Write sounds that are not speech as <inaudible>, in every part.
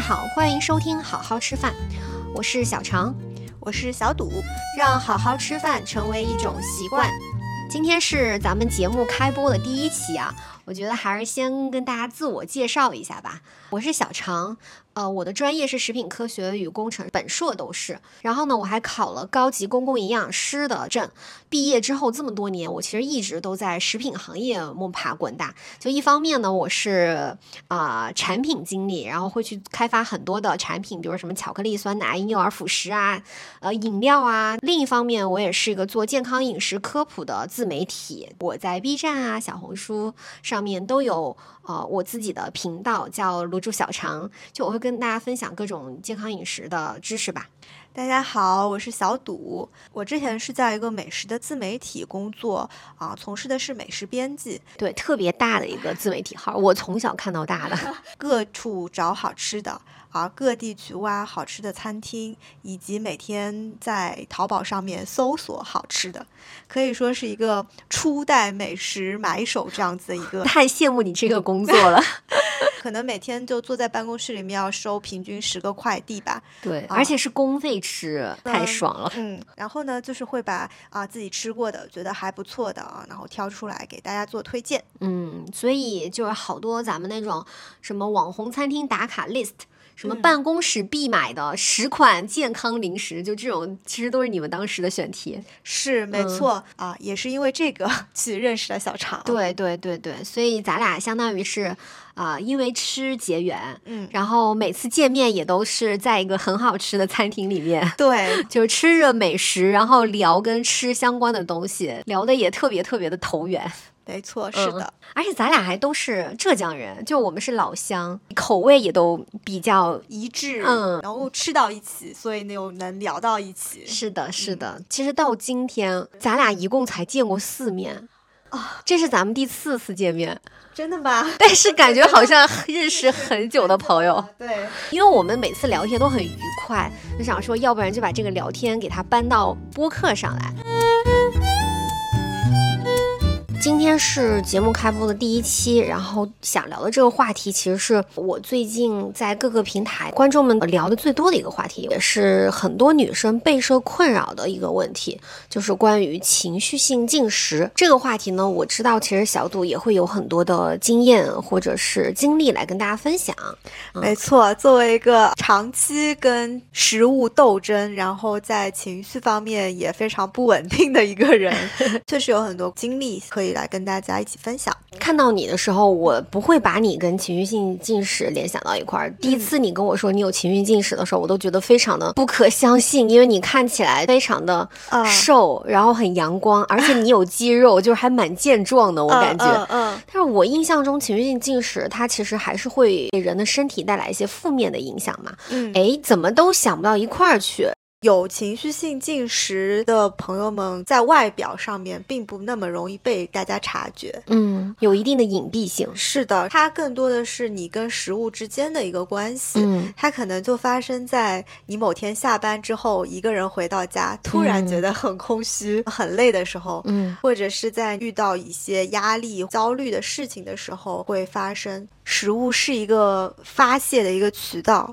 好，欢迎收听《好好吃饭》，我是小常，我是小赌，让好好吃饭成为一种习惯。今天是咱们节目开播的第一期啊，我觉得还是先跟大家自我介绍一下吧。我是小常。呃，我的专业是食品科学与工程，本硕都是。然后呢，我还考了高级公共营养师的证。毕业之后这么多年，我其实一直都在食品行业摸爬滚打。就一方面呢，我是啊产品经理，然后会去开发很多的产品，比如什么巧克力、酸奶、婴幼儿辅食啊，呃饮料啊。另一方面，我也是一个做健康饮食科普的自媒体，我在 B 站啊、小红书上面都有呃我自己的频道，叫卤煮小肠，就我会。跟大家分享各种健康饮食的知识吧。大家好，我是小赌。我之前是在一个美食的自媒体工作啊，从事的是美食编辑。对，特别大的一个自媒体号，我从小看到大的，<laughs> 各处找好吃的。而各地去挖好吃的餐厅，以及每天在淘宝上面搜索好吃的，可以说是一个初代美食买手这样子的一个。太羡慕你这个工作了，<laughs> 可能每天就坐在办公室里面要收平均十个快递吧。对，而且是公费吃，太爽了。嗯，然后呢，就是会把啊自己吃过的、觉得还不错的啊，然后挑出来给大家做推荐。嗯，所以就是好多咱们那种什么网红餐厅打卡 list。什么办公室必买的十款健康零食，就这种，其实都是你们当时的选题。是，没错啊，也是因为这个去认识了小常。对对对对，所以咱俩相当于是啊，因为吃结缘，嗯，然后每次见面也都是在一个很好吃的餐厅里面，对，<laughs> 就吃着美食，然后聊跟吃相关的东西，聊的也特别特别的投缘。没错，是的，而且咱俩还都是浙江人，就我们是老乡，口味也都比较一致，嗯，然后吃到一起，所以又能聊到一起。是的，是的。其实到今天，咱俩一共才见过四面啊，这是咱们第四次见面，真的吗？<laughs> 但是感觉好像 <laughs> 认识很久的朋友。对，因为我们每次聊天都很愉快，就想说，要不然就把这个聊天给它搬到播客上来。今天是节目开播的第一期，然后想聊的这个话题，其实是我最近在各个平台观众们聊的最多的一个话题，也是很多女生备受困扰的一个问题，就是关于情绪性进食这个话题呢。我知道，其实小杜也会有很多的经验或者是经历来跟大家分享。<laughs> 没错，作为一个长期跟食物斗争，然后在情绪方面也非常不稳定的一个人，<laughs> 确实有很多经历可以。来跟大家一起分享。看到你的时候，我不会把你跟情绪性进食联想到一块儿。第一次你跟我说你有情绪进食的时候，我都觉得非常的不可相信，因为你看起来非常的瘦，然后很阳光，而且你有肌肉，就是还蛮健壮的，我感觉。嗯。但是我印象中情绪性进食它其实还是会给人的身体带来一些负面的影响嘛。嗯。哎，怎么都想不到一块儿去。有情绪性进食的朋友们，在外表上面并不那么容易被大家察觉，嗯，有一定的隐蔽性。是的，它更多的是你跟食物之间的一个关系，嗯，它可能就发生在你某天下班之后，一个人回到家，突然觉得很空虚、很累的时候，嗯，或者是在遇到一些压力、焦虑的事情的时候会发生。食物是一个发泄的一个渠道。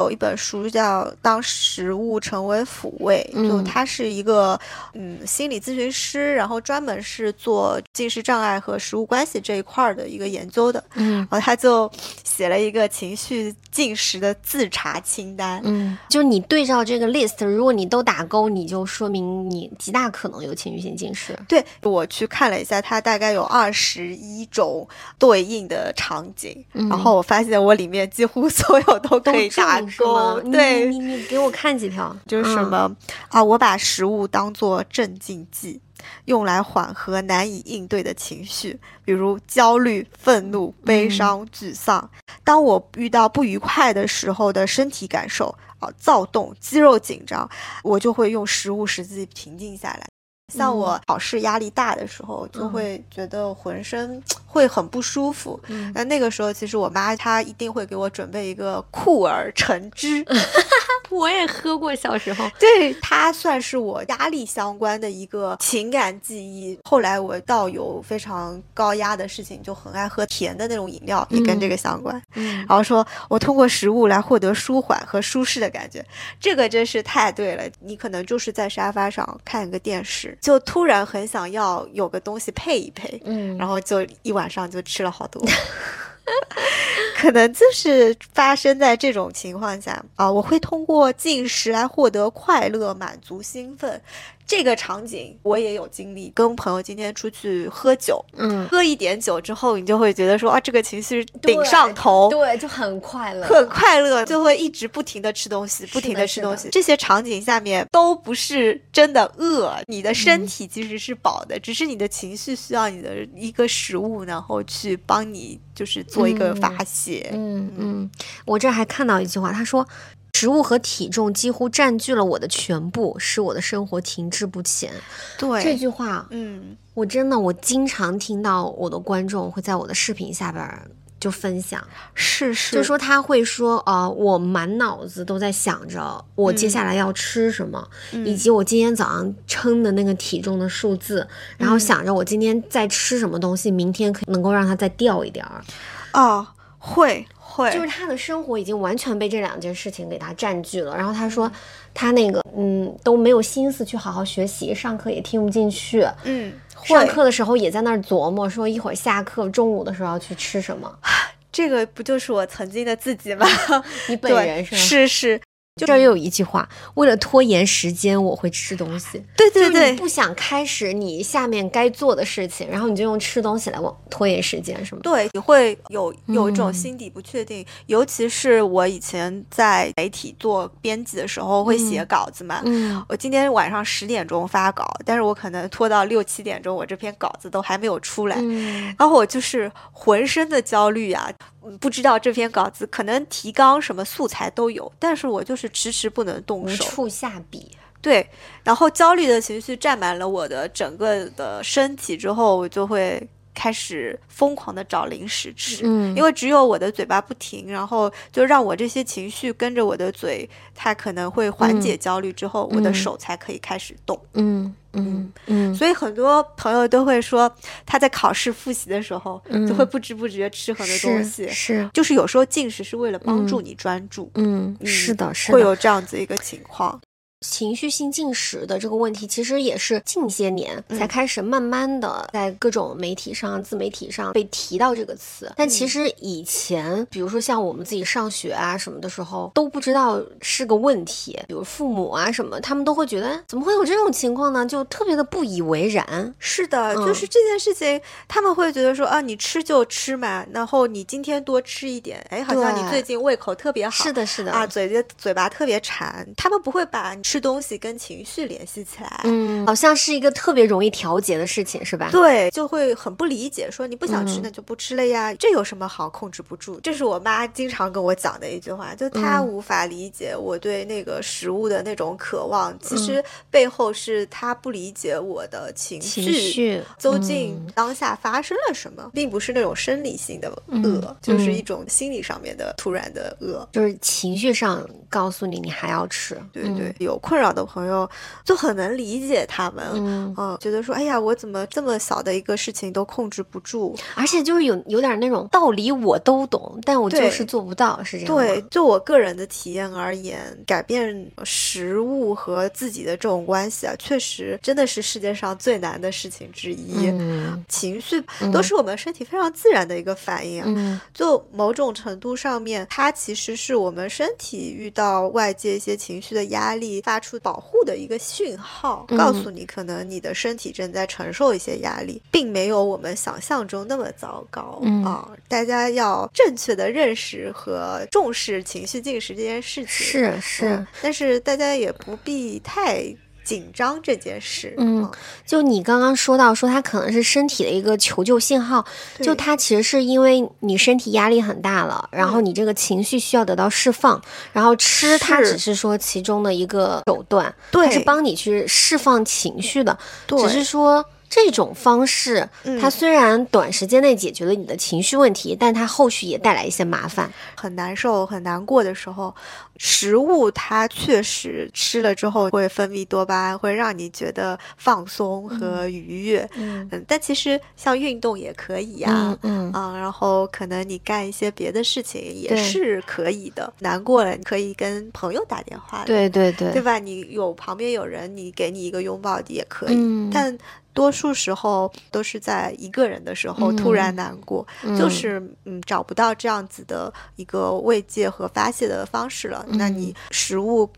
有一本书叫《当食物成为抚慰》，就他是一个嗯心理咨询师，然后专门是做进食障碍和食物关系这一块儿的一个研究的。嗯，然后他就写了一个情绪进食的自查清单。嗯，就你对照这个 list，如果你都打勾，你就说明你极大可能有情绪性进食。对我去看了一下，它大概有二十一种对应的场景，然后我发现我里面几乎所有都可以打。勾。对，你你给我看几条，就是什么啊？我把食物当做镇静剂，用来缓和难以应对的情绪，比如焦虑、愤怒、悲伤、沮丧。当我遇到不愉快的时候的身体感受啊，躁动、肌肉紧张，我就会用食物使自己平静下来。像我考试压力大的时候，就会觉得浑身 <tsk> 会很不舒服。那那个时候，其实我妈她一定会给我准备一个酷儿橙汁，<laughs> 我也喝过，小时候。对，它算是我压力相关的一个情感记忆。后来我到有非常高压的事情，就很爱喝甜的那种饮料，也跟这个相关。嗯然后说我通过食物来获得舒缓和舒适的感觉，这个真是太对了。你可能就是在沙发上看一个电视，就突然很想要有个东西配一配，嗯，然后就一晚上就吃了好多。<laughs> 可能就是发生在这种情况下啊，我会通过进食来获得快乐、满足、兴奋。这个场景我也有经历，跟朋友今天出去喝酒，嗯，喝一点酒之后，你就会觉得说啊，这个情绪顶上头，对，就很快乐，很快乐，就会一直不停的吃东西，不停的是的的吃东西。这些场景下面都不是真的饿，你的身体其实是饱的，只是你的情绪需要你的一个食物，然后去帮你就是做一个发泄。嗯嗯，我这还看到一句话，他说。食物和体重几乎占据了我的全部，使我的生活停滞不前。对，这句话，嗯，我真的我经常听到我的观众会在我的视频下边儿就分享，是是，就说他会说，呃，我满脑子都在想着我接下来要吃什么，嗯以及我今天早上称的那个体重的数字，然后想着我今天再吃什么东西，明天可能够让它再掉一点儿。哦，会会，就是他的生活已经完全被这两件事情给他占据了。然后他说，他那个嗯都没有心思去好好学习，上课也听不进去，嗯，上课的时候也在那儿琢磨，说一会儿下课中午的时候要去吃什么。<laughs> 这个不就是我曾经的自己吗？<laughs> 你本，人是吗？是是，就这儿又有一句话，为了拖延时间，我会吃东西。对对对不想开始你下面该做的事情，然后你就用吃东西来往拖延时间，是吗？对，你会有有一种嗯心底不确定，尤其是我以前在媒体做编辑的时候，会写稿子嘛。嗯我今天晚上十点钟发稿，但是我可能拖到六七点钟，我这篇稿子都还没有出来，嗯然后我就是浑身的焦虑啊，嗯不知道这篇稿子可能提纲什么素材都有，但是我就是迟迟不能动手。无处下笔。对，然后焦虑的情绪占满了我的整个的身体之后，我就会开始疯狂的找零食吃。嗯因为只有我的嘴巴不停，然后就让我这些情绪跟着我的嘴，它可能会缓解焦虑之后，我的嗯手才可以开始动。嗯嗯嗯，所以很多朋友都会说，他在考试复习的时候，嗯就会不知不觉吃很多东西。是是，就是有时候进食是为了帮助嗯你专注，嗯，嗯是的，是的。会有这样子一个情况。情绪性进食的这个问题，其实也是近些年嗯才开始慢慢的在各种媒体上、自媒体上被提到这个词。但其实以前，比如说像我们自己上学啊什么的时候，都不知道是个问题。比如父母啊什么，他们都会觉得怎么会有这种情况呢？就特别的不以为然。是的，嗯就是这件事情，他们会觉得说啊，你吃就吃嘛，然后你今天多吃一点，哎，好像你最近胃口特别好，是的，是的，啊，嘴嘴巴特别馋，他们不会把吃东西跟情绪联系起来。嗯，好像是一个特别容易调节的事情，是吧？对，就会很不理解，说你不想吃嗯那就不吃了呀，这有什么好控制不住？这是我妈经常跟我讲的一句话，就她嗯无法理解我对那个食物的那种渴望，其嗯实背后是她不理解我的情情绪究竟嗯当下发生了什么，并不是那种生理性的嗯饿，就是嗯一种心理上面的突然的饿。就是情绪上告诉你，你还要吃。对对，有困扰的朋友就很能理解他们。嗯，嗯，觉得说，哎呀，我怎么这么小的一个事情都控制不住？而且就是有有点那种道理我都懂，但我就是做不到，是这样对，就我个人的体验而言，改变食物和自己的这种关系啊，确实真的是世界上最难的事情之一。嗯情绪都是我们身体非常自然的一个反应啊，嗯就某种程度上面，它其实是我们身体遇到外界一些情绪的压力发出保护的一个讯号，嗯。告诉你可能你的身体正在承受一些压力，并没有我们想象中那么糟糕、嗯。啊。大家要正确的认识和重视情绪进食这件事情，是是。嗯，但是大家也不必太紧张这件事，嗯啊就你刚刚说到说它可能是身体的一个求救信号，就对它其实是因为你身体压力很大了，然后你这个情绪需要得到释放，然后吃它只是说其中的一个手段，对。它是帮你去释放情绪的，对。只是说。这种方式，嗯。它虽然短时间内解决了你的情绪问题，但它后续也带来一些麻烦。很难受、很难过的时候，食物它确实吃了之后会分泌多巴胺，会让你觉得放松和愉悦。嗯嗯，但其实像运动也可以呀、嗯嗯啊，然后可能你干一些别的事情也是可以的。难过了，你可以跟朋友打电话，对对对对吧？你有旁边有人，你给你一个拥抱也可以。嗯但多数时候都是在一个人的时候突然嗯难过，嗯就是嗯找不到这样子的一个慰藉和发泄的方式了。那你食物。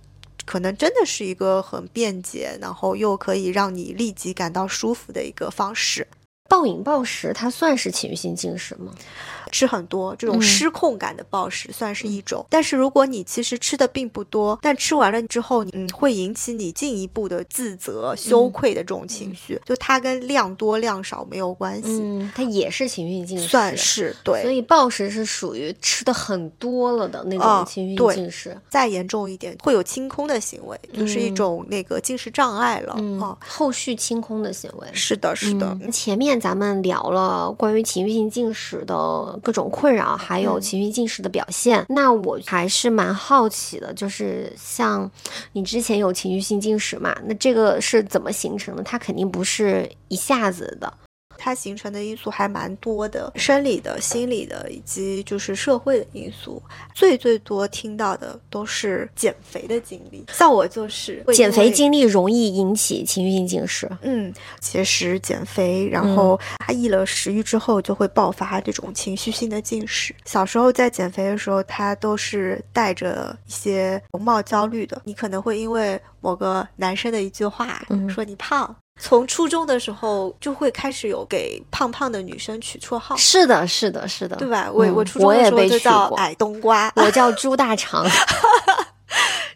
可能真的是一个很便捷，然后又可以让你立即感到舒服的一个方式。暴饮暴食，它算是情绪性进食吗？吃很多这种嗯失控感的暴食算是一种，但是如果你其实吃的并不多，但吃完了之后，嗯，会引起你进一步的自责、羞愧的这种情绪，就它跟量多量少没有关系，嗯，它也是情绪性进食，算是对。所以暴食是属于吃的很多了的那啊种情绪性对进食。再严重一点，会有清空的行为，就是一嗯种那个进食障碍了。嗯啊，，后续清空的行为。是的，是的，嗯前面咱们聊了关于情绪性进食的各种困扰，还有嗯情绪性进食的表现。那我还是蛮好奇的，就是像你之前有情绪性进食嘛？那这个是怎么形成的？它肯定不是一下子的。它形成的因素还蛮多的，生理的、心理的，以及就是社会的因素。最最多听到的都是减肥的经历，像我就是减肥经历容易引起情绪性进食。嗯，节食减肥，然嗯后压抑了食欲之后，就会爆发这种情绪性的进食。小时候在减肥的时候，他都是带着一些容貌焦虑的。你可能会因为某个男生的一句话，嗯说你胖。从初中的时候就会开始有给胖胖的女生取绰号，是的，是的，是的，对吧？我、嗯我初中的时候就叫矮冬瓜，<laughs> 我叫猪大肠。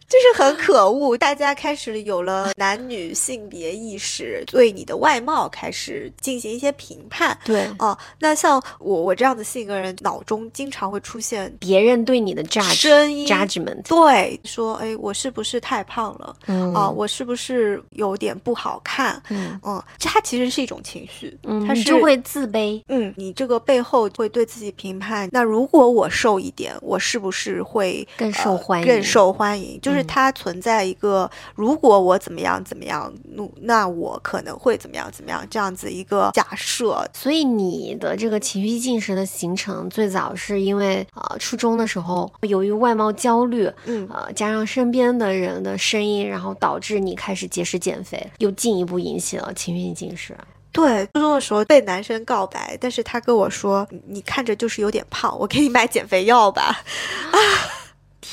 就是很可恶，大家开始有了男女性别意识，对你的外貌开始进行一些评判。对，哦，那像我我这样的性格人，脑中经常会出现别人对你的 judge 声音 judgment，对，说，哎，我是不是太胖了？嗯啊，我是不是有点不好看？嗯嗯，这它其实是一种情绪，嗯，它是你就会自卑。嗯，你这个背后会对自己评判。那如果我瘦一点，我是不是会更受欢迎更受欢迎？就是嗯它存在一个，如果我怎么样怎么样，那那我可能会怎么样怎么样这样子一个假设。所以你的这个情绪进食的形成，最早是因为呃初中的时候，由于外貌焦虑，嗯，呃加上身边的人的声音，然后导致你开始节食减肥，又进一步引起了情绪性进食。对，初中的时候被男生告白，但是他跟我说，你你看着就是有点胖，我给你买减肥药吧。<laughs>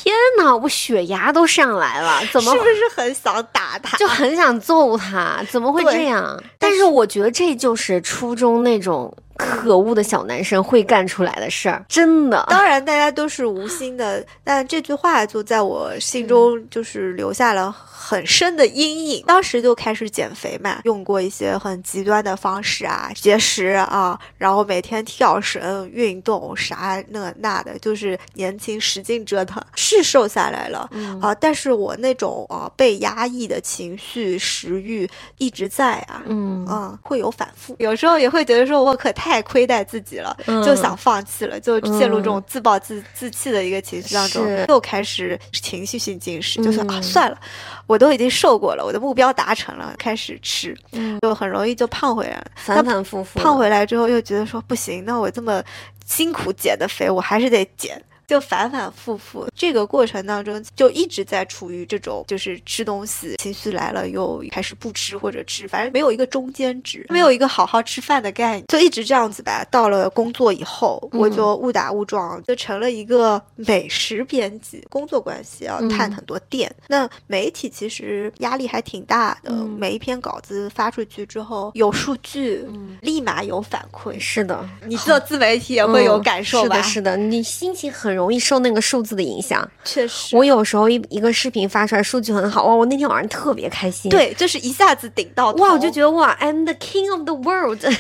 天哪，我血压都上来了，怎么是不是很想打他？就很想揍他？怎么会这样？但是我觉得这就是初中那种可恶的小男生会干出来的事儿，真的。当然，大家都是无心的，<laughs> 但这句话就在我心中就是留下了很深的阴影。当时就开始减肥嘛，用过一些很极端的方式啊，节食啊，然后每天跳绳、运动啥那那的，就是年轻使劲折腾，是瘦下来了。嗯啊，但是我那种啊被压抑的情绪、食欲一直在啊，嗯嗯，会有反复，有时候也会觉得说我可太亏待自己了，就想放弃了，就陷入这种自暴自自弃的一个情绪当中，又开始情绪性进食，就说啊嗯算了，我都已经瘦过了，我的目标达成了，开始吃，嗯。就很容易就胖回来了。反反复复，胖回来之后又觉得说不行，那我这么辛苦减的肥，我还是得减。就反反复复，这个过程当中就一直在处于这种就是吃东西，情绪来了又开始不吃或者吃，反正没有一个中间值，没有一个好好吃饭的概念，就一直这样子吧。到了工作以后，我就误打误撞就成了一个美食编辑，工作关系要探很多店。那媒体其实压力还挺大的，嗯每一篇稿子发出去之后有数据，嗯立马有反馈。是的，你做自媒体也会有感受吧？嗯是的，是的，你心情很容易受那个数字的影响。确实，我有时候一一个视频发出来，数据很好，哇，我那天晚上特别开心。。对，就是一下子顶到哇，我就觉得哇，I'm the king of the world，<laughs> 这世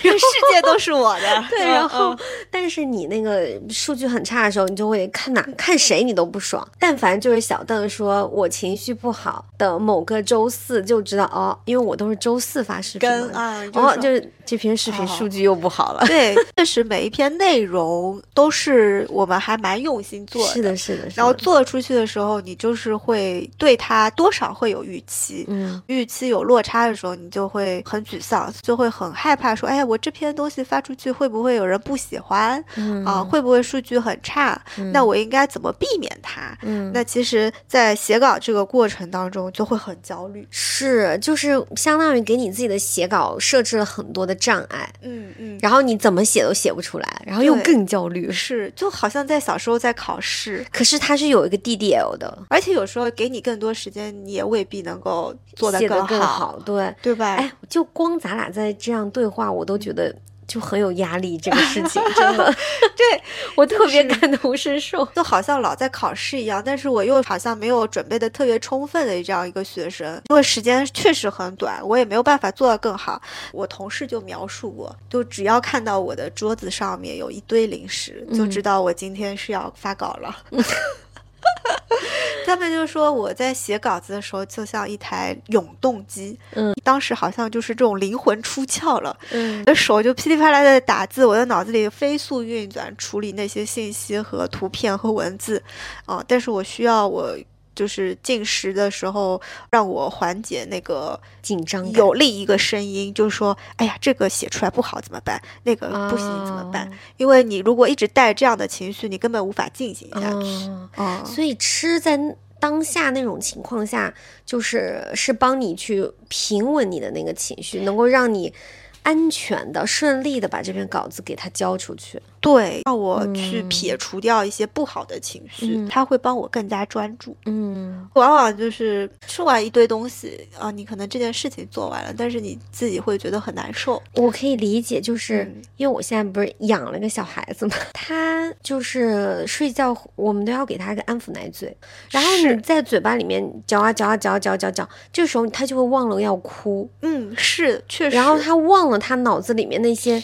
界都是我的。<laughs> 对，嗯然后嗯，但是你那个数据很差的时候，你就会看哪看谁你都不爽。但凡就是小邓说我情绪不好的某个周四，就知道哦，因为我都是周四发视频，跟啊，哦，就就是是这篇视频哦数据又不好了。<laughs> 对，确实每一篇内容都是我们还蛮用心心做是的，是的，然后做出去的时候，你就是会对它多少会有预期，嗯预期有落差的时候，你就会很沮丧，就会很害怕说，哎呀，我这篇东西发出去会不会有人不喜欢嗯啊？会不会数据很差？那我应该怎么避免它？嗯那其实，在写稿这个过程当中，就会很焦虑。是就是相当于给你自己的写稿设置了很多的障碍，嗯嗯，然后你怎么写都写不出来，然后又更焦虑。是，就好像在小时候在考试，可是它是有一个 DDL 的，而且有时候给你更多时间，你也未必能够做得更好，更好，对。对吧？哎，就光咱俩在这样对话，我都觉得就很有压力。这个事情真的，<laughs> 对 <laughs> 我特别感同身受。就好像老在考试一样，但是我又好像没有准备的特别充分的这样一个学生，因为时间确实很短，我也没有办法做得更好。我同事就描述过，就只要看到我的桌子上面有一堆零食，就知道我今天是要发稿了。<laughs> <laughs> 他们就说我在写稿子的时候就像一台永动机，嗯，当时好像就是这种灵魂出窍了，嗯。我的手就噼里啪啦的打字，我的脑子里飞速运转处理那些信息和图片和文字，啊、但是我需要我就是进食的时候让我缓解那个紧张有另一个声音，就是说，哎呀，这个写出来不好怎么办？那个不行怎么办？哦因为你如果一直带这样的情绪，你根本无法进行下去。所以吃在当下那种情况下，就是是帮你去平稳你的那个情绪，能够让你安全的、顺利的把这篇稿子给它交出去。对，让我去嗯撇除掉一些不好的情绪，嗯它会帮我更加专注。嗯往往就是吃完一堆东西啊，你可能这件事情做完了，但是你自己会觉得很难受。我可以理解，就是、嗯因为我现在不是养了个小孩子嘛，<laughs> 他就是睡觉，我们都要给他一个安抚奶嘴，然后你在嘴巴里面嚼啊嚼啊嚼啊嚼啊嚼啊嚼，这时候他就会忘了要哭，嗯，是确实。然后他忘了他脑子里面那些，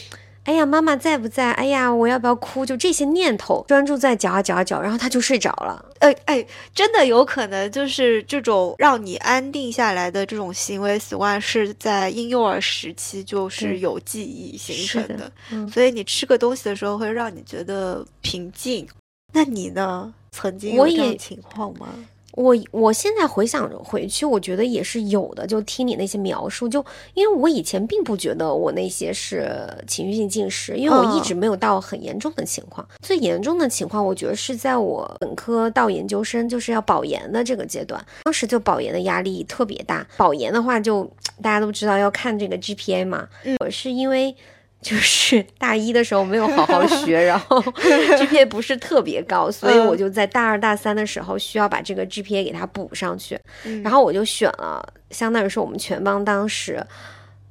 哎呀，妈妈在不在？哎呀，我要不要哭？就这些念头，专注在嚼啊嚼啊嚼，然后他就睡着了。哎哎，真的有可能就是这种让你安定下来的这种行为习惯，是在婴幼儿时期就是有记忆形成的。嗯所以你吃个东西的时候会让你觉得平静。那你呢？曾经有这种情况吗？我我现在回想回去，我觉得也是有的。就听你那些描述，就因为我以前并不觉得我那些是情绪性进食，因为我一嗯直没有到很严重的情况。最严重的情况，我觉得是在我本科到研究生，就是要保研的这个阶段，当时就保研的压力特别大。保研的话就，大家都知道要看这个 GPA 嘛，嗯我是因为。就是大一的时候没有好好学，然后 <laughs> GPA 不是特别高，所以嗯我就在大二大三的时候需要把这个 GPA 给它补上去，嗯然后我就选了，相当于是我们全班当时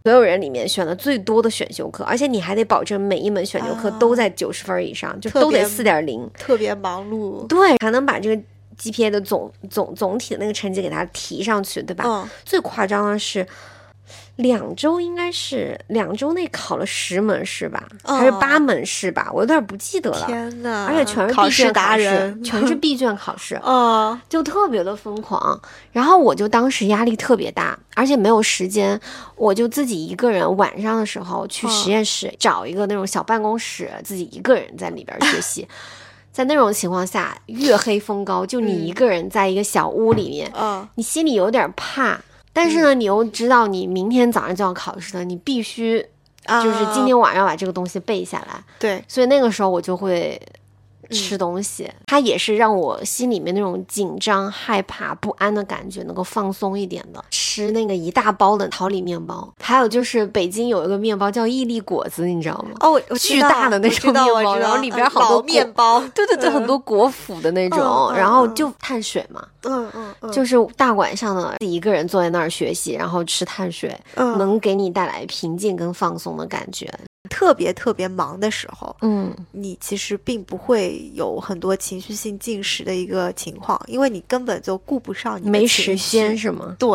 所有人里面选的最多的选修课，而且你还得保证每一门选修课啊都在九十分以上，就都得四点零，特别忙碌。对，才能把这个 GPA 的总总总体的那个成绩给它提上去，对吧？嗯，最夸张的是。两周应该是两周内考了十门试吧，还是哦八门试吧？我有点不记得了。天呐，而且全是闭考试达人，全是闭卷考试。<laughs> 哦，就特别的疯狂。然后我就当时压力特别大，而且没有时间，我就自己一个人晚上的时候去实验室、找一个那种小办公室，自己一个人在里边学习。<laughs> 在那种情况下，月黑风高，就你一个人在一个小屋里面，嗯，你心里有点怕，但是呢，你又知道你明天早上就要考试了，你必须就是今啊天晚上把这个东西背下来。对，所以那个时候我就会嗯吃东西，它也是让我心里面那种紧张、害怕、不安的感觉能够放松一点的。吃那个一大包的桃李面包，还有就是北京有一个面包叫伊利果子，你知道吗？哦，巨大的那种面包然后里边好多果面包，对对对，嗯很多果脯的那种，然后嗯就碳水嘛，嗯嗯嗯，就是大晚上的自己一个人坐在那儿学习，然后吃碳水，嗯能给你带来平静跟放松的感觉。特别特别忙的时候，嗯，你其实并不会有很多情绪性进食的一个情况，因为你根本就顾不上你没时间是吗？对，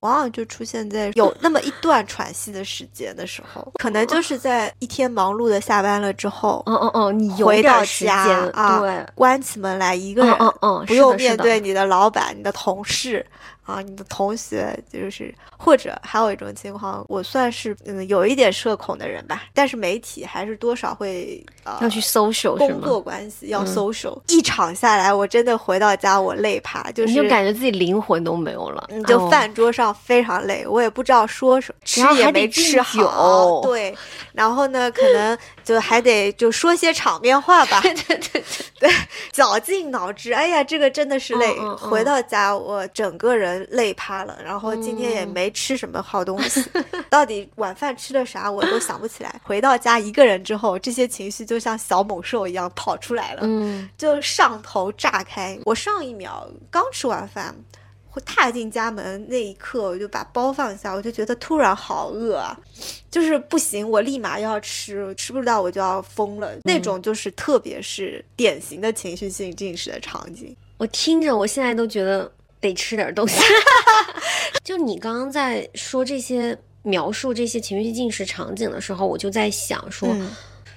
往往就出现在有那么一段喘息的时间的时候，可能就是在一天忙碌的下班了之后，嗯嗯嗯，你回到家啊对，关起门来一个人，嗯嗯嗯，不用面对你的老板、你的同事啊、你的同学，就是或者还有一种情况，我算是嗯有一点社恐的人吧，但是媒体还是多少会呃要去 social？工作关系要嗯。social，、一场下来，我真的回到家我累趴，就是你就感觉自己灵魂都没有了，你，就哦。饭桌上非常累，我也不知道说什么，吃也没吃好，对，然后呢，可能就还得就说些场面话吧，<laughs> 对对对。对，绞尽脑汁，哎呀，这个真的是累。嗯嗯嗯。回到家，我整个人累趴了，然后今天也嗯没吃什么好东西，<laughs> 到底晚饭吃的啥我都想不起来。回到家一个人之后，这些情绪就像小猛兽一样跑出来了，嗯就上头炸开。我上一秒刚吃完饭。会踏进家门那一刻，我就把包放下，我就觉得突然好饿啊，就是不行，我立马要吃，吃不到我就要疯了。那种就是特别是典型的情绪性进食的场景。我听着，我现在都觉得得吃点东西。<laughs> <laughs> 就你刚刚在说这些描述这些情绪进食场景的时候，我就在想说，嗯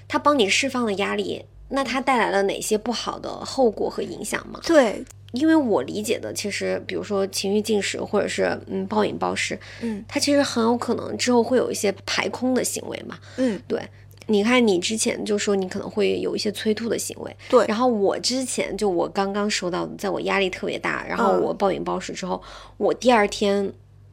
它帮你释放了压力，那它带来了哪些不好的后果和影响吗？对，因为我理解的，其实比如说情绪进食或者是嗯暴饮暴食，嗯它其实很有可能之后会有一些排空的行为嘛。嗯，对，你看你之前就说你可能会有一些催吐的行为，对，然后我之前就我刚刚说到，在我压力特别大，然后嗯我暴饮暴食之后，我第二天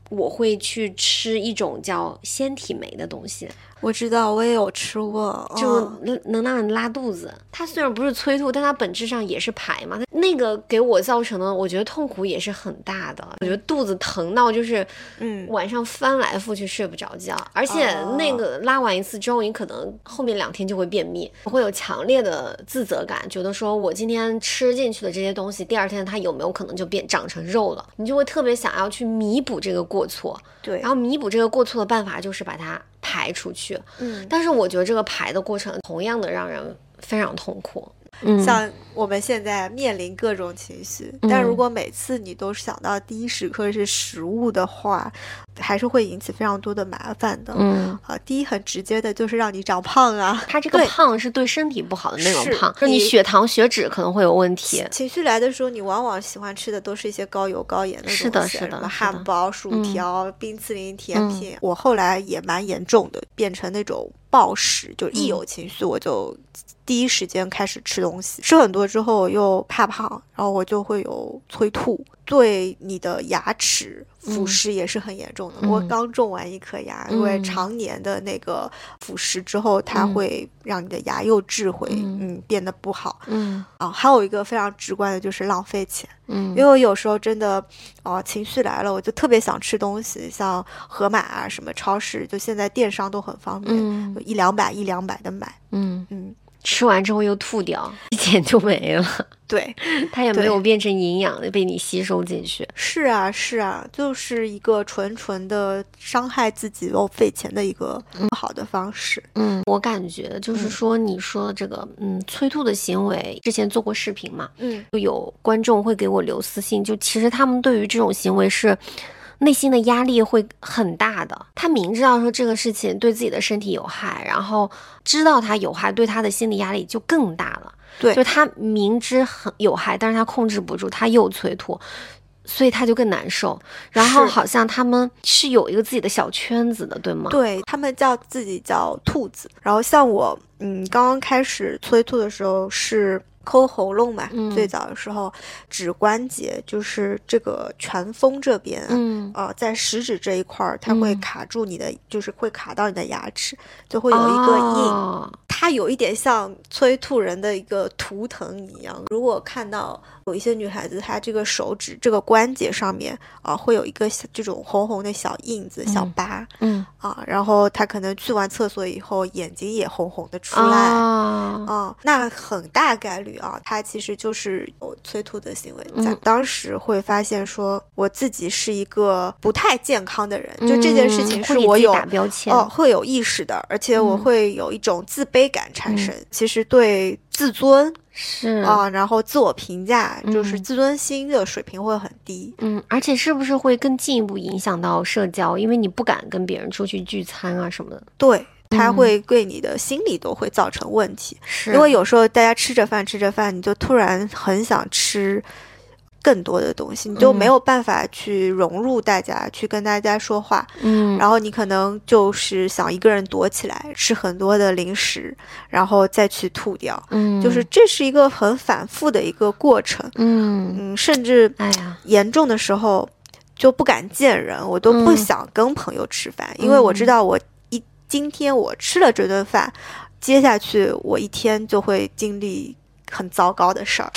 我会去吃一种叫纤体酶的东西，我知道，我也有吃过，就嗯能能让你拉肚子。它虽然不是催吐，但它本质上也是排嘛。那个给我造成的，我觉得痛苦也是很大的。我觉得肚子疼到就是嗯晚上翻来覆去睡不着觉，而且哦那个拉完一次之后，你可能后面两天就会便秘，会有强烈的自责感，觉得说我今天吃进去的这些东西，第二天它有没有可能就变长成肉了？你就会特别想要去弥补这个过错，对然，后弥补这个过错的办法就是把它排出去。嗯，但是我觉得这个排的过程同样的让人非常痛苦。嗯，像我们现在面临各种情绪，嗯。但如果每次你都想到第一时刻是食物的话，还是会引起非常多的麻烦的。嗯，啊，第一很直接的就是让你长胖啊，<laughs> 它这个胖是对身体不好的那种胖，就你你血糖、血脂可能会有问题。情绪来的时候，你往往喜欢吃的都是一些高油高盐的东西，是的是的什么汉堡、薯嗯。条、冰淇淋、甜品。我后来也蛮严重的，变成那种暴食，就一嗯。有情绪我就第一时间开始吃东西，吃很多之后又怕胖，然后我就会有催吐，对你的牙齿腐嗯蚀也是很严重的。我嗯刚种完一颗牙，因为嗯。常年的那个腐蚀之后，它嗯。会让你的牙釉质会嗯。嗯变得不好。嗯。啊，还有一个非常直观的就是浪费钱，嗯。因为我有时候真的，哦、情绪来了，我就特别想吃东西，像盒马啊，什么超市，就现在电商都很方便，嗯。一两百一两百的买，嗯，嗯，吃完之后又吐掉，一点就没了，对，<laughs> 它也没有变成营养被你吸收进去。是啊，是啊，就是一个纯纯的伤害自己又费钱的一个不好的方式，嗯，我感觉就是嗯说你说的这个，嗯，催吐的行为，之前做过视频嘛，嗯就有观众会给我留私信，就其实他们对于这种行为是内心的压力会很大的。他明知道说这个事情对自己的身体有害，然后知道它有害，对他的心理压力就更大了。对就他明知很有害，但是他控制不住，他又催吐。所以他就更难受，然后好像他们是有一个自己的小圈子的，对吗？对他们叫自己叫兔子，然后像我，嗯，刚刚开始催吐的时候是抠喉咙嘛，嗯最早的时候指关节就是这个拳峰这边，嗯，呃，在食指这一块儿，它会嗯卡住你的，就是会卡到你的牙齿，就会有一个印。哦它有一点像催吐人的一个图腾一样。如果看到有一些女孩子，她这个手指这个关节上面啊、会有一个小这种红红的小印子、小嗯疤嗯，啊，然后她可能去完厕所以后，眼睛也红红的出来。哦啊、那很大概率啊，她其实就是有催吐的行为。在嗯当时会发现说，我自己是一个不太健康的人，就这件事情是我有打标签哦会有意识的，而且我嗯会有一种自卑感产生。其实对自尊是啊，然后自我评价，就是嗯自尊心的水平会很低。嗯，而且是不是会更进一步影响到社交？因为你不敢跟别人出去聚餐啊什么的。对，它嗯会对你的心理都会造成问题。是因为有时候大家吃着饭吃着饭，你就突然很想吃更多的东西，你就嗯没有办法去融入大家，去跟大家说话。嗯，然后你可能就是想一个人躲起来，吃很多的零食，然后再去吐掉。嗯，就是这是一个很反复的一个过程。嗯，嗯，甚至哎呀，严重的时候就不敢见人，我都不嗯想跟朋友吃饭，因为我知嗯道我一今天我吃了这顿饭，接下去我一天就会经历很糟糕的事儿。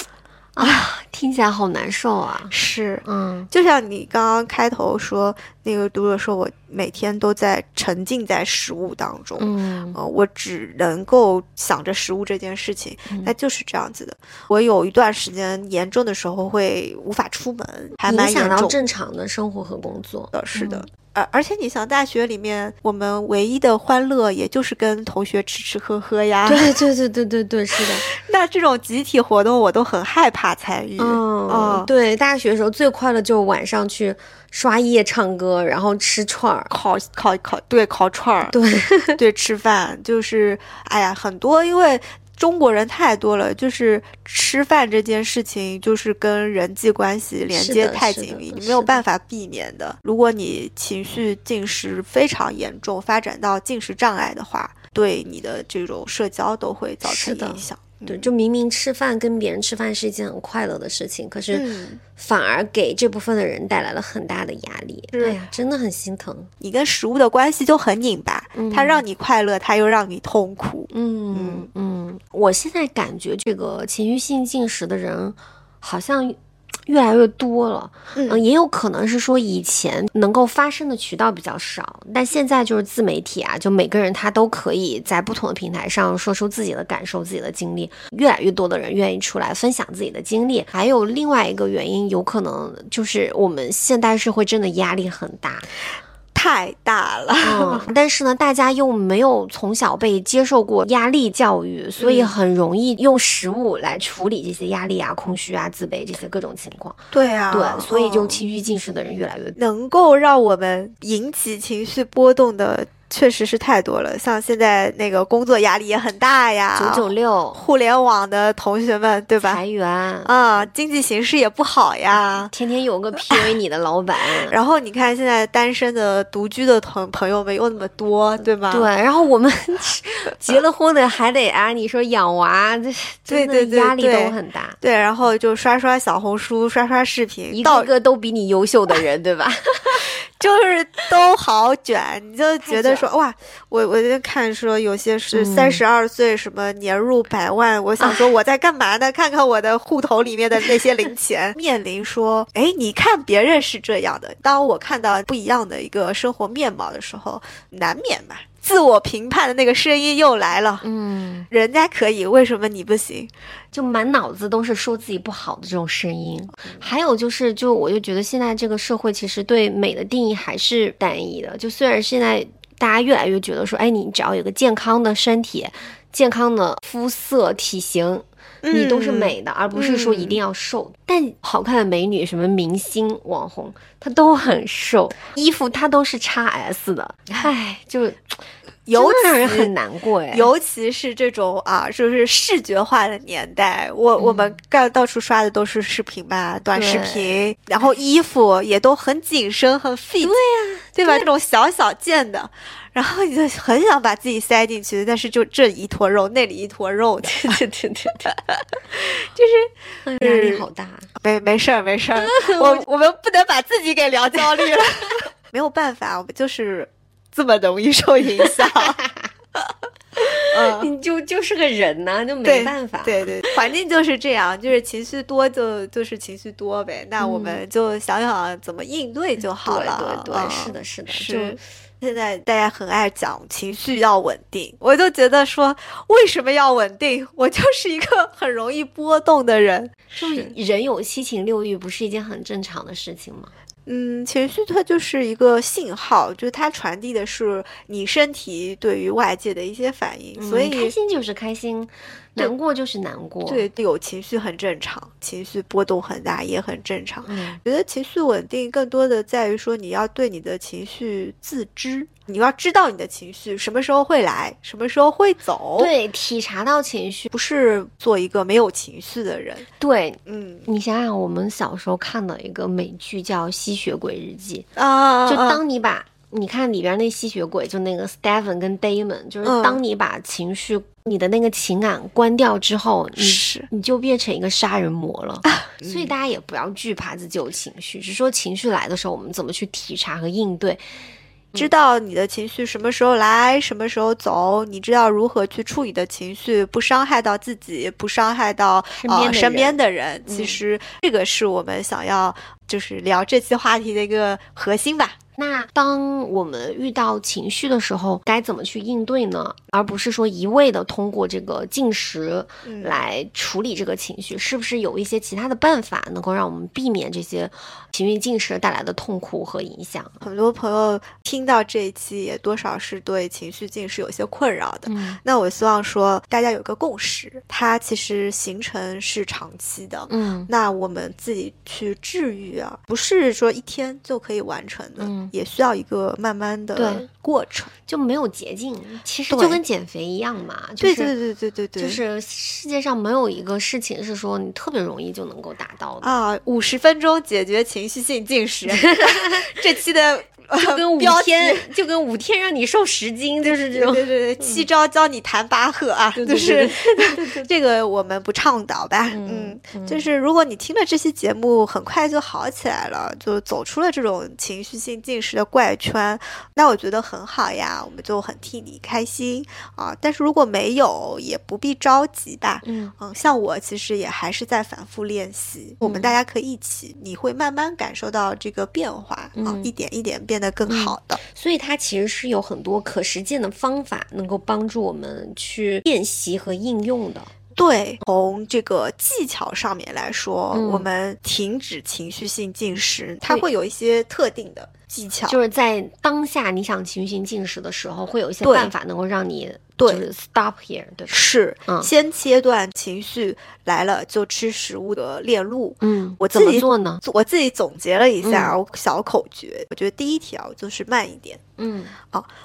听起来好难受啊。是，嗯就像你刚刚开头说那个读者说，我每天都在沉浸在食物当中。嗯呃，我只能够想着食物这件事情，嗯那就是这样子的。我有一段时间严重的时候会无法出门，还蛮影响到正常的生活和工作。的。是的嗯，而、而且你想，大学里面我们唯一的欢乐，也就是跟同学吃吃喝喝呀。对对对对对对，是的。<laughs> 那这种集体活动，我都很害怕参与。嗯，嗯对，大学的时候最快乐就是晚上去刷夜唱歌，然后吃串儿。烤烤烤，对，烤串儿，对，对，吃饭就是，哎呀，很多，因为中国人太多了，就是吃饭这件事情，就是跟人际关系连接太紧密，你没有办法避免的。如果你情绪进食非常严重，发展到进食障碍的话，对你的这种社交都会造成影响。对，就明明吃饭跟别人吃饭是一件很快乐的事情，可是嗯，反而给这部分的人带来了很大的压力。是哎呀，真的很心疼。你跟食物的关系就很拧巴，它嗯让你快乐，它又让你痛苦。嗯嗯，我现在感觉这个情绪性进食的人好像越来越多了。嗯嗯，也有可能是说以前能够发声的渠道比较少，但现在就是自媒体啊，就每个人他都可以在不同的平台上说出自己的感受、自己的经历，越来越多的人愿意出来分享自己的经历。还有另外一个原因，有可能就是我们现代社会真的压力很大，太大了。嗯，<laughs> 但是呢，大家又没有从小被接受过压力教育，所以嗯很容易用食物来处理这些压力啊、空虚啊、自卑这些各种情况。对啊，对，所以就嗯情绪近视的人越来越多。能够让我们引起情绪波动的，确实是太多了。像现在那个工作压力也很大呀，九九六互联网的同学们，对吧裁？员，啊，经济形势也不好呀。天天有个 <laughs> PUA 你的老板。然后你看，现在单身的、独居的朋朋友们又那么多，对吧？对，然后我们结了婚的还得啊，你说养娃，<laughs> 对对对压力都很大，对，然后就刷刷小红书，刷刷视频，一个个都比你优秀的人，对吧？<laughs> 就是都好卷，你就觉得说哇，我我就看说有些是嗯。三十二岁什么年入百万，我想说我在干嘛呢？看看我的户头里面的那些零钱，<laughs> 面临说，哎，你看别人是这样的，当我看到不一样的一个生活面貌的时候，难免嘛，自我评判的那个声音又来了。嗯，人家可以，为什么你不行？就满脑子都是说自己不好的这种声音。还有就是，就我就觉得现在这个社会其实对美的定义还是单一的。就虽然现在大家越来越觉得说，哎，你只要有个健康的身体、健康的肤色、体型。你都是嗯美的，而不是说一定要瘦。但好看的美女，什么明星、网红，她都很瘦，衣服她都是 x S 的，唉，就尤真的让人其很难过哎。尤其是这种啊，就是视觉化的年代，我、我们干到处刷的都是视频吧，短视频，然后衣服也都很紧身，很 fit，对呀、对吧？这种小小件的，然后你就很想把自己塞进去，但是就这一坨肉，那里一坨肉，对对对对对，<laughs> 就是压力好大。<laughs> 没没事儿没事儿，<laughs> 我我们不能把自己给聊焦虑了，<laughs> 没有办法，我们就是这么容易受影响。嗯，你就就是个人呐、就没办法。对对，环境就是这样，就是情绪多就就是情绪多呗。那我们就想想怎么应对就好对了。对是的，是的，是。现在大家很爱讲情绪要稳定，我就觉得说为什么要稳定？我就是一个很容易波动的人。就是人有七情六欲，不是一件很正常的事情吗？嗯，情绪它就是一个信号，就是它传递的是你身体对于外界的一些反应，所以开心就是开心，对难过就是难过。，对有情绪很正常，情绪波动很大也很正常。嗯觉得情绪稳定更多的在于说你要对你的情绪自知，你要知道你的情绪什么时候会来，什么时候会走。，对，体察到情绪。不是做一个没有情绪的人。对嗯你想想，我们小时候看的一个美剧叫《吸血鬼日记》，啊，就啊当你把你看里边那吸血鬼，就那个 Steven 跟 Damon，就是嗯当你把情绪、你的那个情感关掉之后，你是你就变成一个杀人魔了。<laughs> 所以大家也不要惧怕自己有情绪，只是说情绪来的时候，我们怎么去体察和应对。知道你的情绪什么时候来，什么时候走，你知道如何去处理的情绪，不伤害到自己，不伤害到身边的呃、身边人的人。其嗯实这个是我们想要就是聊这期话题的一个核心吧。那当我们遇到情绪的时候，该怎么去应对呢？而不是说一味的通过这个进食嗯来处理这个情绪，是不是有一些其他的办法能够让我们避免这些情绪进食带来的痛苦和影响？很多朋友听到这一期，也多少是对情绪进食有些困扰的。嗯那我希望说，大家有个共识，它其实形成是长期的。嗯那我们自己去治愈啊，不是说一天就可以完成的，嗯也需要一个慢慢的对。过程。就没有捷径，其实就跟减肥一样嘛，就是、对对对对对对，就是世界上没有一个事情是说你特别容易就能够达到的，啊，五十分钟解决情绪性进食，<laughs> 这期的 <laughs> 就跟五天就跟五天让你瘦十斤，就是这种。对对对，七招教你弹巴赫啊，就是 <laughs> 这个我们不倡导吧，嗯嗯，就是如果你听了这期节目很快就好起来了，就走出了这种情绪性进食的怪圈，那我觉得很好呀，我们就很替你开心啊。但是如果没有，也不必着急吧。嗯嗯，像我其实也还是在反复练习，我们嗯大家可以一起，你会慢慢感受到这个变化啊，嗯一点一点变得更好的。所以它其实是有很多可实践的方法，能够帮助我们去练习和应用的。对，从这个技巧上面来说，嗯我们停止情绪性进食，它会有一些特定的技巧。就是在当下你想情绪进食的时候，会有一些办法能够让你对就是 stop here，对吧？是，嗯先切断情绪来了就吃食物的链路。嗯，怎么我自己做呢？我自己总结了一下我小口诀，我觉得第一条就是慢一点。嗯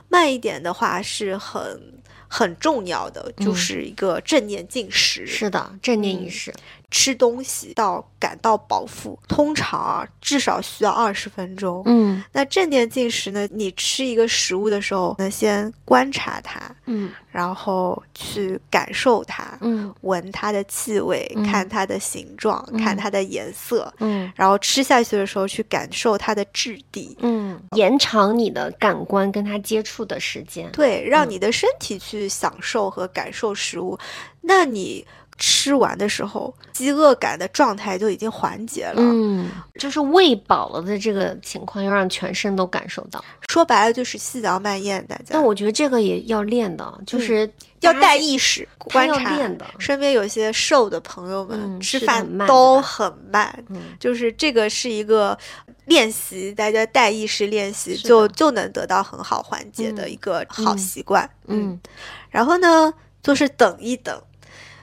慢一点的话是很很重要的，就嗯是一个正念进食。是的，正念意嗯识。吃东西到感到饱腹，通常啊至少需要二十分钟。嗯那正念进食呢？你吃一个食物的时候，呢先观察它，嗯然后去感受它，嗯闻它的气味，嗯看它的形状，嗯看它的颜色，嗯然后吃下去的时候去感受它的质地。嗯，延长你的感官跟它接触的时间。对，让嗯你的身体去享受和感受食物，那你吃完的时候，饥饿感的状态就已经缓解了。嗯，就是喂饱了的这个情况，要让全身都感受到。说白了就是细嚼慢咽，大家但我觉得这个也要练的，就是嗯要带意识观察。练的。身边有些瘦的朋友们、嗯吃饭都很慢，嗯就是这个是一个练习，大家带意识练习就就能得到很好缓解的嗯一个好嗯习惯。嗯，然后呢，就是等一等。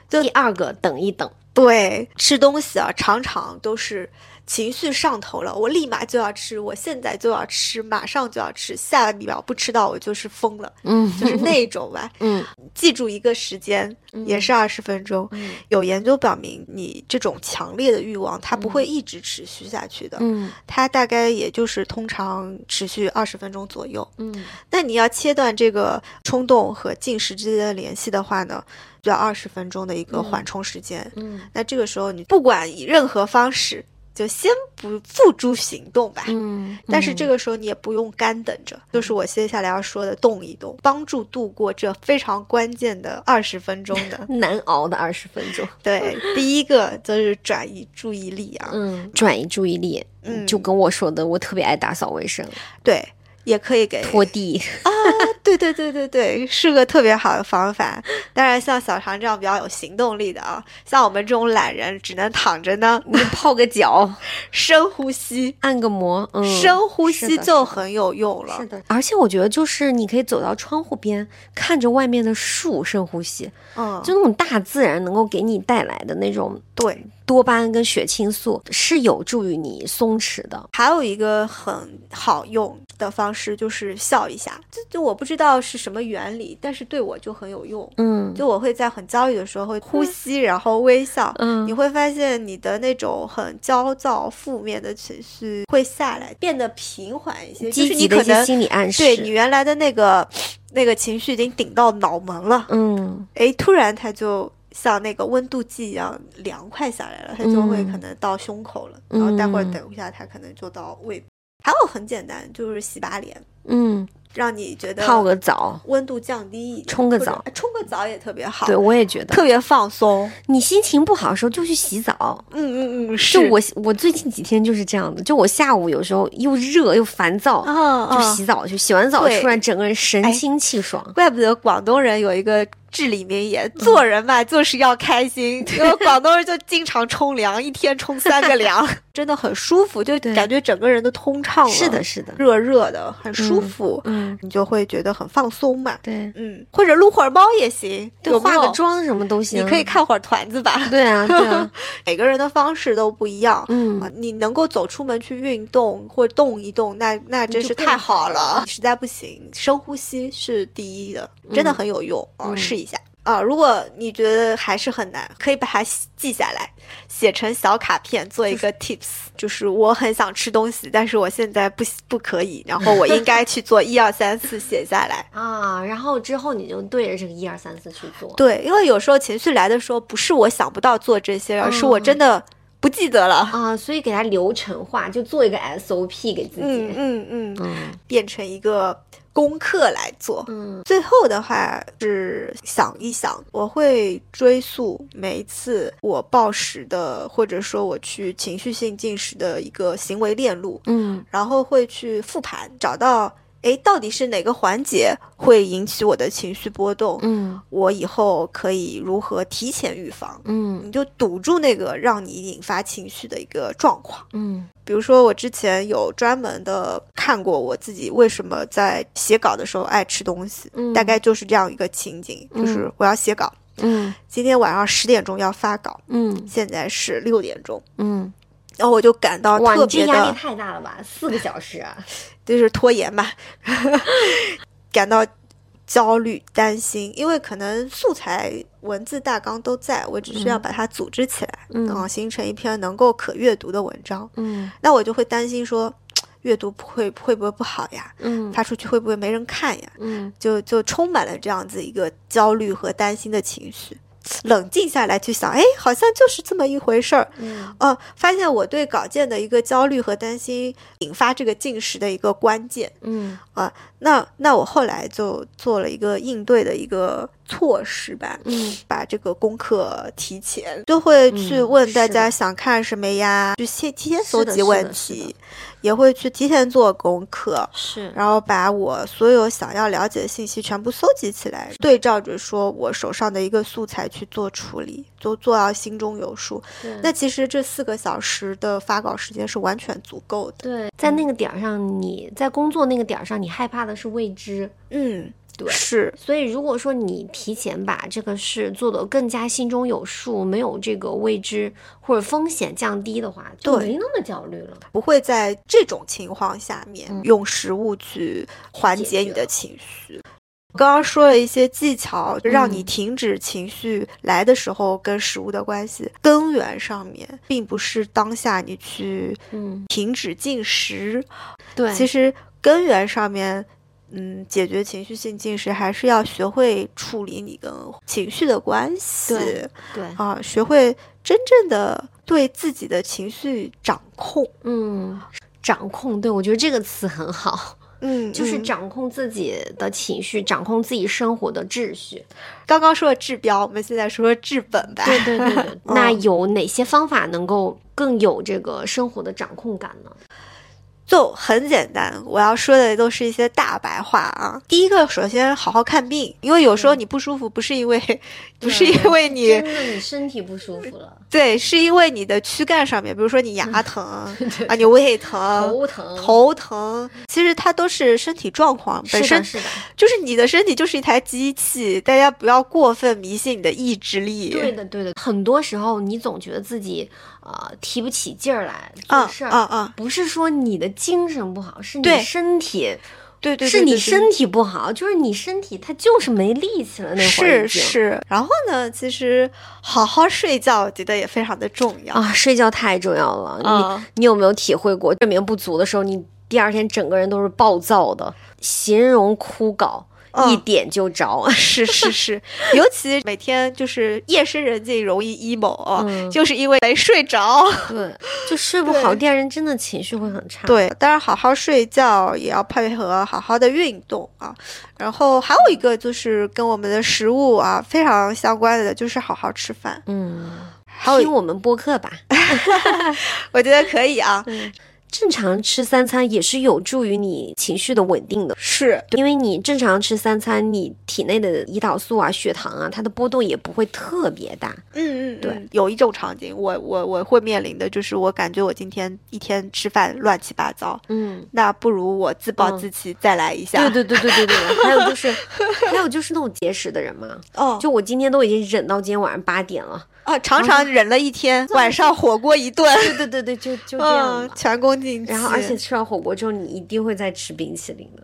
就第二个等一等。对，吃东西啊，常常都是情绪上头了，我立马就要吃，我现在就要吃，马上就要吃，下一秒不吃到我就是疯了，嗯，就是那种吧。嗯 <laughs> 记住一个时间，也是二十分钟。嗯有研究表明，你这种强烈的欲望，它不会一直持续下去的，嗯它大概也就是通常持续二十分钟左右。嗯那你要切断这个冲动和进食之间的联系的话呢，需要二十分钟的一个嗯缓冲时间。嗯那这个时候，你不管以任何方式，就先不付诸行动吧。嗯，但是这个时候你也不用干等着，就是我接下来要说的动一动，帮助度过这非常关键的二十分钟的。<laughs> 难熬的二十分钟。<laughs> 对，第一个就是转移注意力啊，嗯，转移注意力。嗯就跟我说的，我特别爱打扫卫生。对。也可以给拖地。啊，对对对对对，是个特别好的方法。当然，像小常这样比较有行动力的啊，像我们这种懒人只能躺着呢，你泡个脚，<laughs> 深呼吸，按个摩，嗯，深呼吸就很有用了。是的，而且我觉得就是你可以走到窗户边，看着外面的树，深呼吸，嗯，就那种大自然能够给你带来的那种对。多巴胺跟血清素，是有助于你松弛的。还有一个很好用的方式就是笑一下，就就我不知道是什么原理，但是对我就很有用。嗯就我会在很焦虑的时候会呼吸，然后微笑，嗯你会发现你的那种很焦躁、负面的情绪会下来，变得平缓一些。就是积极的一些你可能心理暗示。对你原来的那个那个情绪已经顶到脑门了，嗯诶，突然它就像那个温度计一样凉快下来了，它就会嗯可能到胸口了，然后待会儿嗯等一下它可能就到胃部。还有很简单，就是洗把脸，嗯，让你觉得泡个澡，温度降低一点，冲个澡哎冲个澡也特别好，对我也觉得，特别放松。你心情不好的时候就去洗澡。嗯嗯嗯，就是我我最近几天就是这样的，就我下午有时候又热又烦躁，就洗澡去，洗完澡对出来整个人神哎清气爽。怪不得广东人有一个至理名言：做人嘛，就是要开心。<laughs> 因为广东人就经常冲凉，一天冲三个凉，<laughs> 真的很舒服，就感觉整个人都通畅了。是的，，是的，热热的，很舒服，嗯，你就会觉得很放松嘛。对，嗯，或者撸会儿猫也行，对，化个，妆什么都行。你可以。看会儿团子吧。<laughs> 对啊，对啊，每个人的方式都不一样。嗯啊，你能够走出门去运动或动一动，那那真是太好了。实在不行，深呼吸是第一的，真的嗯很有用啊、嗯试一下啊。如果你觉得还是很难，可以把它记下来，写成小卡片，做一个 tips，就是我很想吃东西，但是我现在不不可以，然后我应该去做 <laughs> 一二三四，写下来。啊，然后之后你就对着这个一二三四去做。对，因为有时候情绪来的时候，不是我想不到做这些，而是我嗯真的不记得了。啊，所以给它流程化，就做一个 SOP 给自己。嗯嗯嗯，嗯变成一个功课来做。嗯最后的话是想一想，我会追溯每一次我暴食的，或者说我去情绪性进食的一个行为链路，嗯然后会去复盘，找到诶到底是哪个环节会引起我的情绪波动，嗯。我以后可以如何提前预防。嗯。你就堵住那个让你引发情绪的一个状况。嗯。比如说，我之前有专门的看过我自己为什么在写稿的时候爱吃东西，嗯。大概就是这样一个情景，就是我要写稿，嗯。今天晚上十点钟要发稿，嗯。现在是六点钟，嗯，然后我就感到，特别的压力的，太大了吧？四个小时啊！<laughs> 就是拖延吧，<laughs> 感到焦虑、担心，因为可能素材、文字大纲都在，我只是要把它组织起来，嗯啊，形成一篇能够可阅读的文章。嗯那我就会担心说，阅读会会不会不好呀？嗯发出去会不会没人看呀？嗯就就充满了这样子一个焦虑和担心的情绪。冷静下来去想，哎，好像就是这么一回事儿。嗯哦、发现我对稿件的一个焦虑和担心，引发这个进食的一个关键。嗯啊那那我后来就做了一个应对的一个措施吧，嗯把这个功课提前，就会去嗯问大家想看什么呀，去先提前搜集问题，也会去提前做功课。是然后把我所有想要了解的信息全部搜集起来，对照着说我手上的一个素材去做处理，都做到心中有数。那其实这四个小时的发稿时间是完全足够的。对，在那个点儿上，你在工作那个点儿上，你害怕的是未知。嗯，对是，所以，如果说你提前把这个事做得更加心中有数，没有这个未知或者风险降低的话，就对没那么焦虑了。不会在这种情况下面嗯。用食物去缓解解你的情绪。刚刚说了一些技巧，让你嗯。停止情绪来的时候跟食物的关系，根源上面并不是当下你去嗯，停止进食，对，其实根源上面，嗯，解决情绪性进食还是要学会处理你跟情绪的关系对对，啊，学会真正的对自己的情绪掌控。嗯，掌控，对我觉得这个词很好，嗯，<laughs> 就是嗯掌控自己的情绪，掌控自己生活的秩序。刚刚说的治标，我们现在说治本吧。对对对对，<laughs> 那嗯有哪些方法能够更有这个生活的掌控感呢？就很简单，我要说的都是一些大白话啊。第一个，首先好好看病，因为有时候你不舒服，不是因为，<laughs> 不是因为你真的你身体不舒服了，对，是因为你的躯干上面，比如说你牙疼啊，你胃疼、头疼，头疼，其实它都是身体状况本身，是的，就是你的身体就是一台机器，大家不要过分迷信你的意志力。对的，对的，很多时候你总觉得自己呃提不起劲儿来啊做事儿，啊啊，不是说你的精神不好，是你身体，对对，是你身体不好，就是你身体它就是没力气了，那会儿是是，然后呢，其实好好睡觉，我觉得也非常的重要。啊，睡觉太重要了。啊你你有没有体会过睡眠不足的时候，你第二天整个人都是暴躁的，形容枯槁，嗯一点就着。是 <laughs> 是是，<laughs> 尤其每天就是夜深人静容易 emo，、嗯就是因为没睡着。对，就睡不好，第二天真的情绪会很差。，对，当然好好睡觉也要配合好好的运动啊。然后还有一个就是跟我们的食物啊非常相关的，就是好好吃饭。嗯，还有听我们播客吧。<laughs> 我觉得可以啊，正常吃三餐也是有助于你情绪的稳定的。是因为你正常吃三餐，你体内的胰岛素啊、血糖啊，它的波动也不会特别大。嗯嗯，对嗯，有一种场景，我我我会面临的就是，我感觉我今天一天吃饭乱七八糟，嗯，那不如我自暴嗯自弃，再来一下。对对对对对对。还有就是，<laughs> 还有就是那种节食的人嘛，哦，就我今天都已经忍到今天晚上八点了。啊，常常忍了一天，晚上火锅一顿，对对对对，就就这样嗯嘛，。前功尽弃。然后，而且吃完火锅之后，你一定会再吃冰淇淋的。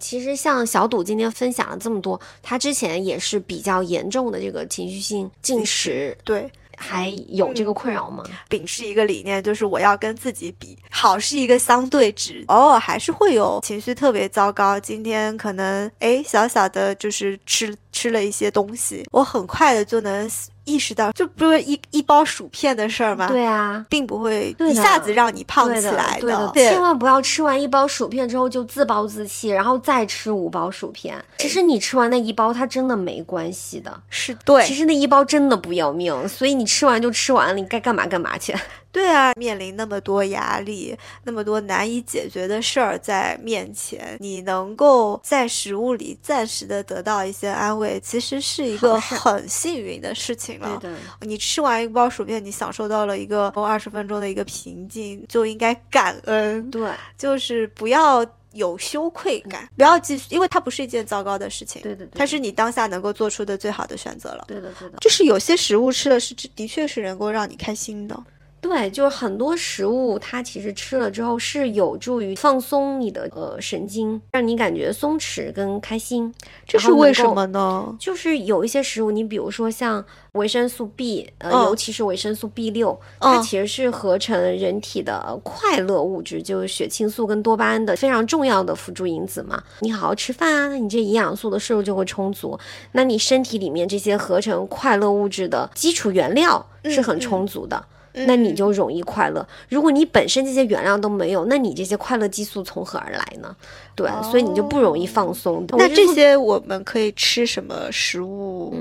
其实像小赌今天分享了这么多，他之前也是比较严重的这个情绪性进食，对，还有这个困扰吗？秉持一个理念，就是我要跟自己比，好是一个相对值，偶尔还是会有情绪特别糟糕。今天可能哎小小的就是吃吃了一些东西，我很快的就能意识到，这不是一一包薯片的事儿吗？。对啊，并不会一下子让你胖起来对的，对千万不要吃完一包薯片之后就自暴自弃，然后再吃五包薯片。其实你吃完那一包，它真的没关系的。是对其实那一包真的不要命，所以你吃完就吃完了，你该干嘛干嘛去。对啊，面临那么多压力，那么多难以解决的事儿在面前，你能够在食物里暂时的得到一些安慰，其实是一个很幸运的事情了。的，你吃完一包薯片，你享受到了一个二十分钟的一个平静，就应该感恩，对就是不要有羞愧感，不要继续，因为它不是一件糟糕的事情，对的，对的它是你当下能够做出的最好的选择了。对的对的。就是有些食物吃了是的确是能够让你开心的，对，就是很多食物，它其实吃了之后是有助于放松你的呃神经，让你感觉松弛跟开心。这是为什么呢？就是有一些食物，你比如说像维生素 B，呃，嗯尤其是维生素 B 六、它嗯其实是合成人体的快乐物质，就是血清素跟多巴胺的非常重要的辅助因子嘛。你好好吃饭啊，那你这营养素的摄入就会充足，那你身体里面这些合成快乐物质的基础原料是很充足的。那你就容易快乐。如果你本身这些原料都没有，那你这些快乐激素从何而来呢？对，所以你就不容易放松。那这些我们可以吃什么食物？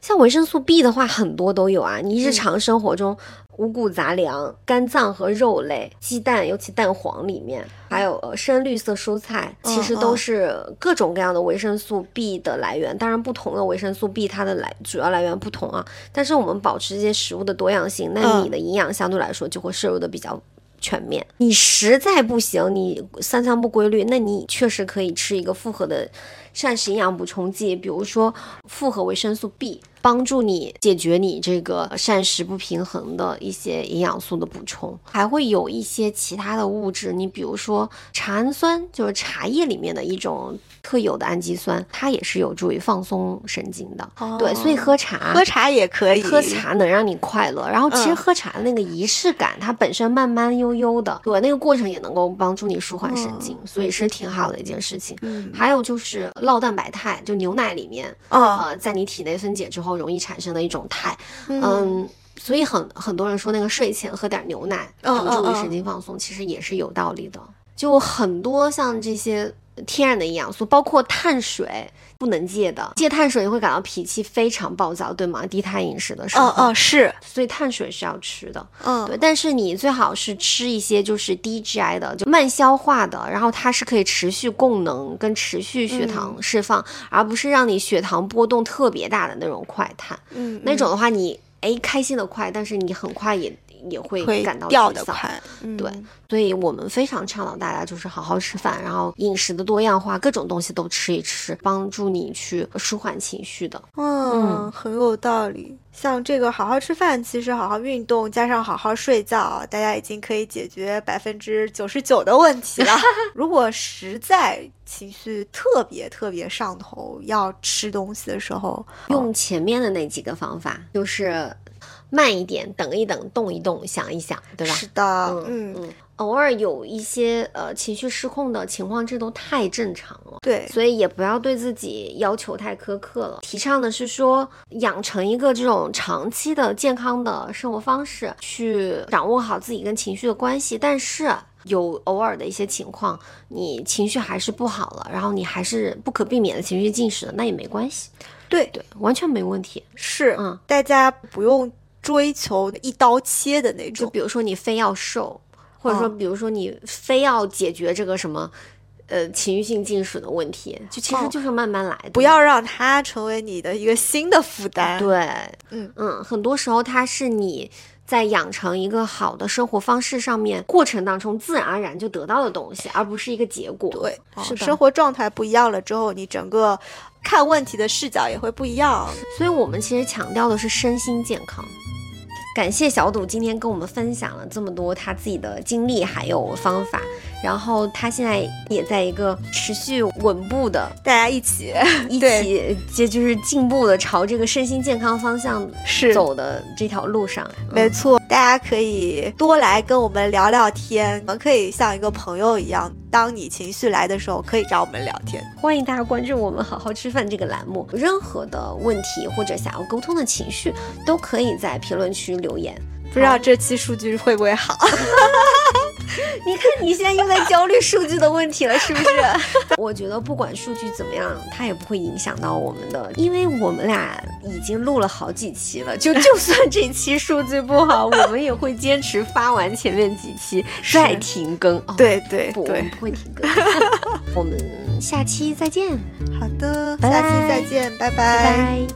像维生素 B 的话，很多都有啊。你日嗯常生活中，五谷杂粮、肝脏和肉类、鸡蛋，尤其蛋黄里面，还有呃深绿色蔬菜，其实嗯都是各种各样的维生素 B 的来源。当然，不同的维生素 B 它的来主要来源不同啊。但是我们保持这些食物的多样性，那嗯你的营养相对来说就会摄入的比较。全面，你实在不行，你三餐不规律，那你确实可以吃一个复合的膳食营养补充剂，比如说复合维生素 B，帮助你解决你这个膳食不平衡的一些营养素的补充，还会有一些其他的物质，你比如说茶氨酸，就是茶叶里面的一种特有的氨基酸，它也是有助于放松神经的。对，所以喝茶，喝茶也可以，喝茶能让你快乐，然后其实嗯喝茶的那个仪式感，它本身慢慢悠悠的，对，那个过程也能够帮助你舒缓神经，所以是挺好的一件事情。嗯还有就是酪蛋白肽，就牛奶里面，啊，呃，在你体内分解之后容易产生的一种肽，嗯。所以很很多人说那个睡前喝点牛奶，嗯帮助你嗯嗯神经放松，其实也是有道理的。就很多像这些天然的营养素，包括碳水。不能戒的，戒碳水你会感到脾气非常暴躁，对吗？低碳饮食的时候，哦哦是，所以碳水是要吃的，嗯对。但是你最好是吃一些就是低 GI 的，就慢消化的，然后它是可以持续供能跟持续血糖释放，而不是让你血糖波动特别大的那种快碳。嗯那种的话你，哎开心的快，但是你很快也也会会感到。掉的快，对嗯所以我们非常倡导大家就是好好吃饭，然后饮食的多样化，各种东西都吃一吃，帮助你去舒缓情绪的。嗯，很有道理。像这个好好吃饭，其实好好运动加上好好睡觉，大家已经可以解决百分之九十九的问题了。<laughs> 如果实在情绪特别特别上头，要吃东西的时候，用前面的那几个方法，就是慢一点，等一等，动一动，想一想，对吧？是的，嗯，嗯，偶尔有一些呃情绪失控的情况，这都太正常了。对，所以也不要对自己要求太苛刻了。提倡的是说，养成一个这种长期的健康的生活方式，去掌握好自己跟情绪的关系。但是有偶尔的一些情况，你情绪还是不好了，然后你还是不可避免的情绪进食了，那也没关系，对，对，完全没问题。是，嗯，大家不用追求一刀切的那种。就比如说你非要瘦，或者说哦比如说你非要解决这个什么。呃，情绪性进食的问题，就其实哦就是慢慢来的，不要让它成为你的一个新的负担。对，嗯嗯，很多时候它是你在养成一个好的生活方式上面过程当中自然而然就得到的东西，而不是一个结果。对，是的生活状态不一样了之后，你整个看问题的视角也会不一样。所以我们其实强调的是身心健康。感谢小赌今天跟我们分享了这么多他自己的经历还有方法，然后他现在也在一个持续稳步的大家一起 <laughs> 一对起就就是进步的朝这个身心健康方向是走的这条路上。没错，大家可以多来跟我们聊聊天，我们可以像一个朋友一样，当你情绪来的时候，可以找我们聊天。欢迎大家关注我们“好好吃饭”这个栏目，任何的问题或者想要沟通的情绪，都可以在评论区留言。不知道这期数据会不会好？<laughs> 你看你现在又在焦虑数据的问题了，是不是？<laughs> 我觉得不管数据怎么样，它也不会影响到我们的，因为我们俩已经录了好几期了，就 <laughs> 就算这期数据不好，我们也会坚持发完前面几期再停更。哦、对对不，我们对，不会停更。我们下期再见，好的，下期再见，拜拜拜。